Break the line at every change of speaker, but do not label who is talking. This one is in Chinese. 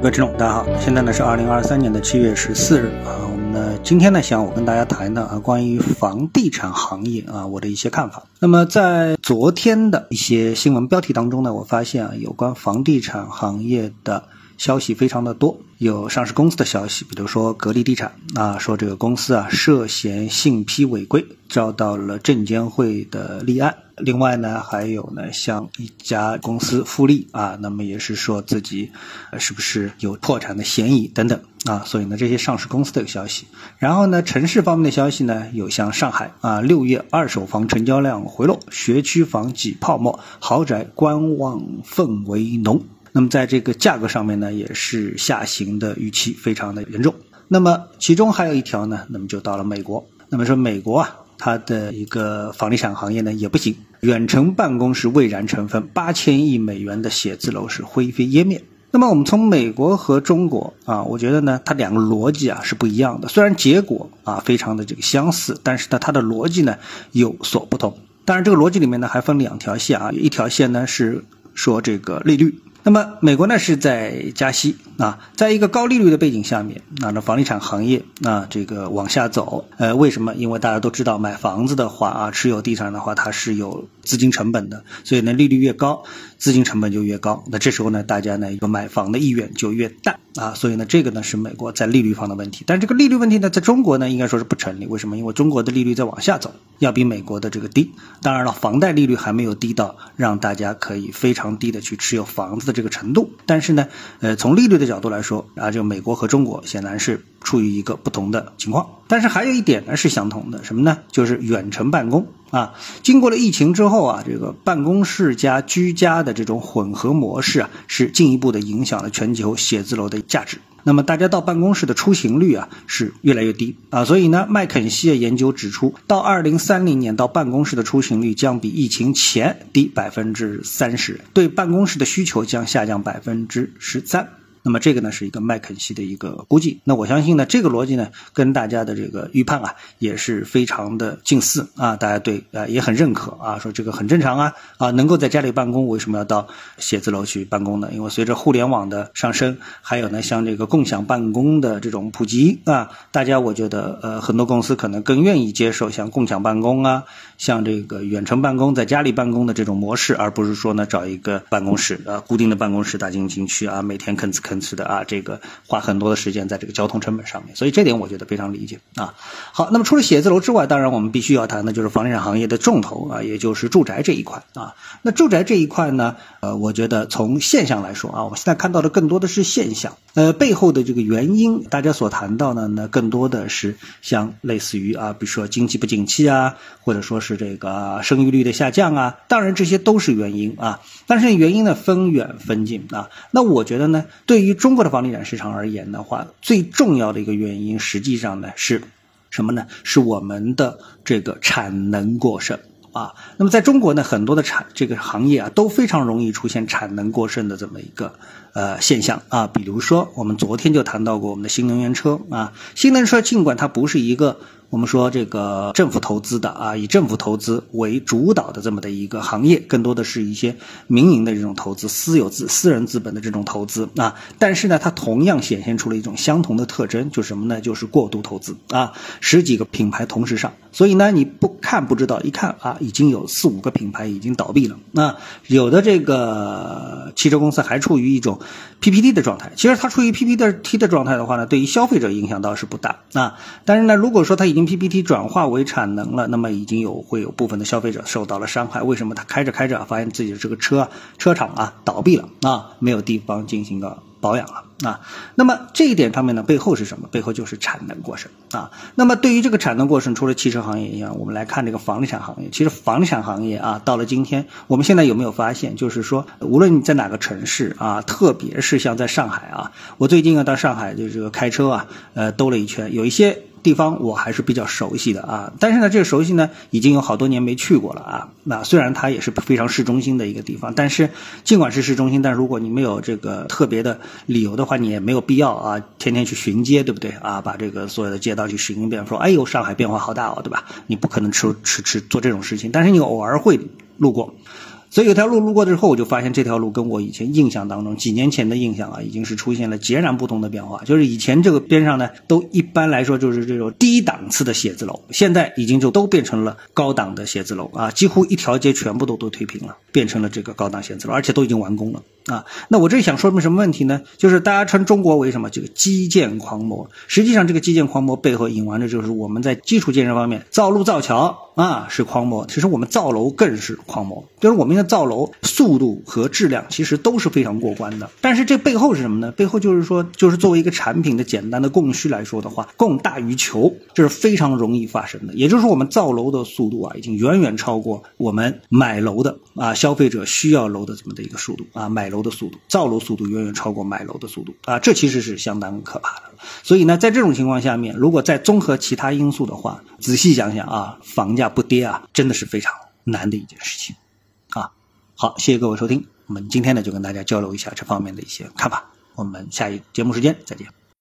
各位听众，大家好，现在呢是二零二三年的七月十四日啊，我们呢今天呢想我跟大家谈谈啊关于房地产行业啊我的一些看法。那么在昨天的一些新闻标题当中呢，我发现啊有关房地产行业的。消息非常的多，有上市公司的消息，比如说格力地产啊，说这个公司啊涉嫌信批违规，遭到了证监会的立案。另外呢，还有呢，像一家公司富力啊，那么也是说自己是不是有破产的嫌疑等等啊。所以呢，这些上市公司的消息。然后呢，城市方面的消息呢，有像上海啊，六月二手房成交量回落，学区房挤泡沫，豪宅观望氛围浓。那么在这个价格上面呢，也是下行的预期非常的严重。那么其中还有一条呢，那么就到了美国。那么说美国啊，它的一个房地产行业呢也不行，远程办公室蔚然成风，八千亿美元的写字楼是灰飞烟灭。那么我们从美国和中国啊，我觉得呢，它两个逻辑啊是不一样的。虽然结果啊非常的这个相似，但是呢，它的逻辑呢有所不同。当然，这个逻辑里面呢还分两条线啊，一条线呢是说这个利率。那么美国呢是在加息啊，在一个高利率的背景下面，那这房地产行业啊这个往下走，呃，为什么？因为大家都知道，买房子的话啊，持有地产的话，它是有资金成本的，所以呢，利率越高，资金成本就越高。那这时候呢，大家呢一个买房的意愿就越淡啊，所以呢，这个呢是美国在利率方的问题。但这个利率问题呢，在中国呢应该说是不成立。为什么？因为中国的利率在往下走，要比美国的这个低。当然了，房贷利率还没有低到让大家可以非常低的去持有房子。这个程度，但是呢，呃，从利率的角度来说啊，就美国和中国显然是处于一个不同的情况。但是还有一点呢是相同的，什么呢？就是远程办公啊。经过了疫情之后啊，这个办公室加居家的这种混合模式啊，是进一步的影响了全球写字楼的价值。那么大家到办公室的出行率啊是越来越低啊，所以呢，麦肯锡的研究指出，到二零三零年到办公室的出行率将比疫情前低百分之三十，对办公室的需求将下降百分之十三。那么这个呢是一个麦肯锡的一个估计，那我相信呢这个逻辑呢跟大家的这个预判啊也是非常的近似啊，大家对啊也很认可啊，说这个很正常啊啊能够在家里办公，为什么要到写字楼去办公呢？因为随着互联网的上升，还有呢像这个共享办公的这种普及啊，大家我觉得呃很多公司可能更愿意接受像共享办公啊，像这个远程办公在家里办公的这种模式，而不是说呢找一个办公室啊固定的办公室大进行去啊每天吭哧是的啊，这个花很多的时间在这个交通成本上面，所以这点我觉得非常理解啊。好，那么除了写字楼之外，当然我们必须要谈的就是房地产行业的重头啊，也就是住宅这一块啊。那住宅这一块呢，呃，我觉得从现象来说啊，我们现在看到的更多的是现象，呃，背后的这个原因，大家所谈到的呢，更多的是像类似于啊，比如说经济不景气啊，或者说是这个生育率的下降啊，当然这些都是原因啊，但是原因呢分远分近啊。那我觉得呢，对于中国的房地产市场而言的话，最重要的一个原因，实际上呢是什么呢？是我们的这个产能过剩啊。那么在中国呢，很多的产这个行业啊，都非常容易出现产能过剩的这么一个呃现象啊。比如说，我们昨天就谈到过我们的新能源车啊，新能源车尽管它不是一个。我们说这个政府投资的啊，以政府投资为主导的这么的一个行业，更多的是一些民营的这种投资、私有资、私人资本的这种投资啊。但是呢，它同样显现出了一种相同的特征，就是什么呢？就是过度投资啊，十几个品牌同时上。所以呢，你不看不知道，一看啊，已经有四五个品牌已经倒闭了。那有的这个汽车公司还处于一种 PPT 的状态。其实它处于 PPT 的状态的话呢，对于消费者影响倒是不大啊。但是呢，如果说它已经 PPT 转化为产能了，那么已经有会有部分的消费者受到了伤害。为什么他开着开着发现自己的这个车车厂啊倒闭了啊，没有地方进行个保养了啊？那么这一点上面呢，背后是什么？背后就是产能过剩啊。那么对于这个产能过剩，除了汽车行业一样，我们来看这个房地产行业。其实房地产行业啊，到了今天，我们现在有没有发现，就是说，无论你在哪个城市啊，特别是像在上海啊，我最近啊到上海就这个开车啊，呃，兜了一圈，有一些。地方我还是比较熟悉的啊，但是呢，这个熟悉呢，已经有好多年没去过了啊。那虽然它也是非常市中心的一个地方，但是尽管是市中心，但如果你没有这个特别的理由的话，你也没有必要啊，天天去巡街，对不对啊？把这个所有的街道去巡一遍，说哎呦，上海变化好大哦，对吧？你不可能吃吃吃做这种事情，但是你偶尔会路过。所以有条路路过之后，我就发现这条路跟我以前印象当中几年前的印象啊，已经是出现了截然不同的变化。就是以前这个边上呢，都一般来说就是这种低档次的写字楼，现在已经就都变成了高档的写字楼啊，几乎一条街全部都都推平了，变成了这个高档写字楼，而且都已经完工了啊。那我这里想说明什么问题呢？就是大家称中国为什么这个基建狂魔？实际上，这个基建狂魔背后隐瞒着就是我们在基础建设方面造路造桥啊是狂魔，其实我们造楼更是狂魔，就是我们的造楼速度和质量其实都是非常过关的。但是这背后是什么呢？背后就是说，就是作为一个产品的简单的供需来说的话，供大于求，这是非常容易发生的。也就是说，我们造楼的速度啊，已经远远超过我们买楼的啊消费者需要楼的这么的一个速度啊，买楼的速度，造楼速度远远超过买楼的速度啊，这其实是相当可怕的。所以呢，在这种情况下面，如果再综合其他因素的话，仔细想想啊，房价不跌啊，真的是非常难的一件事情啊。好，谢谢各位收听，我们今天呢就跟大家交流一下这方面的一些看法，我们下一节目时间再见。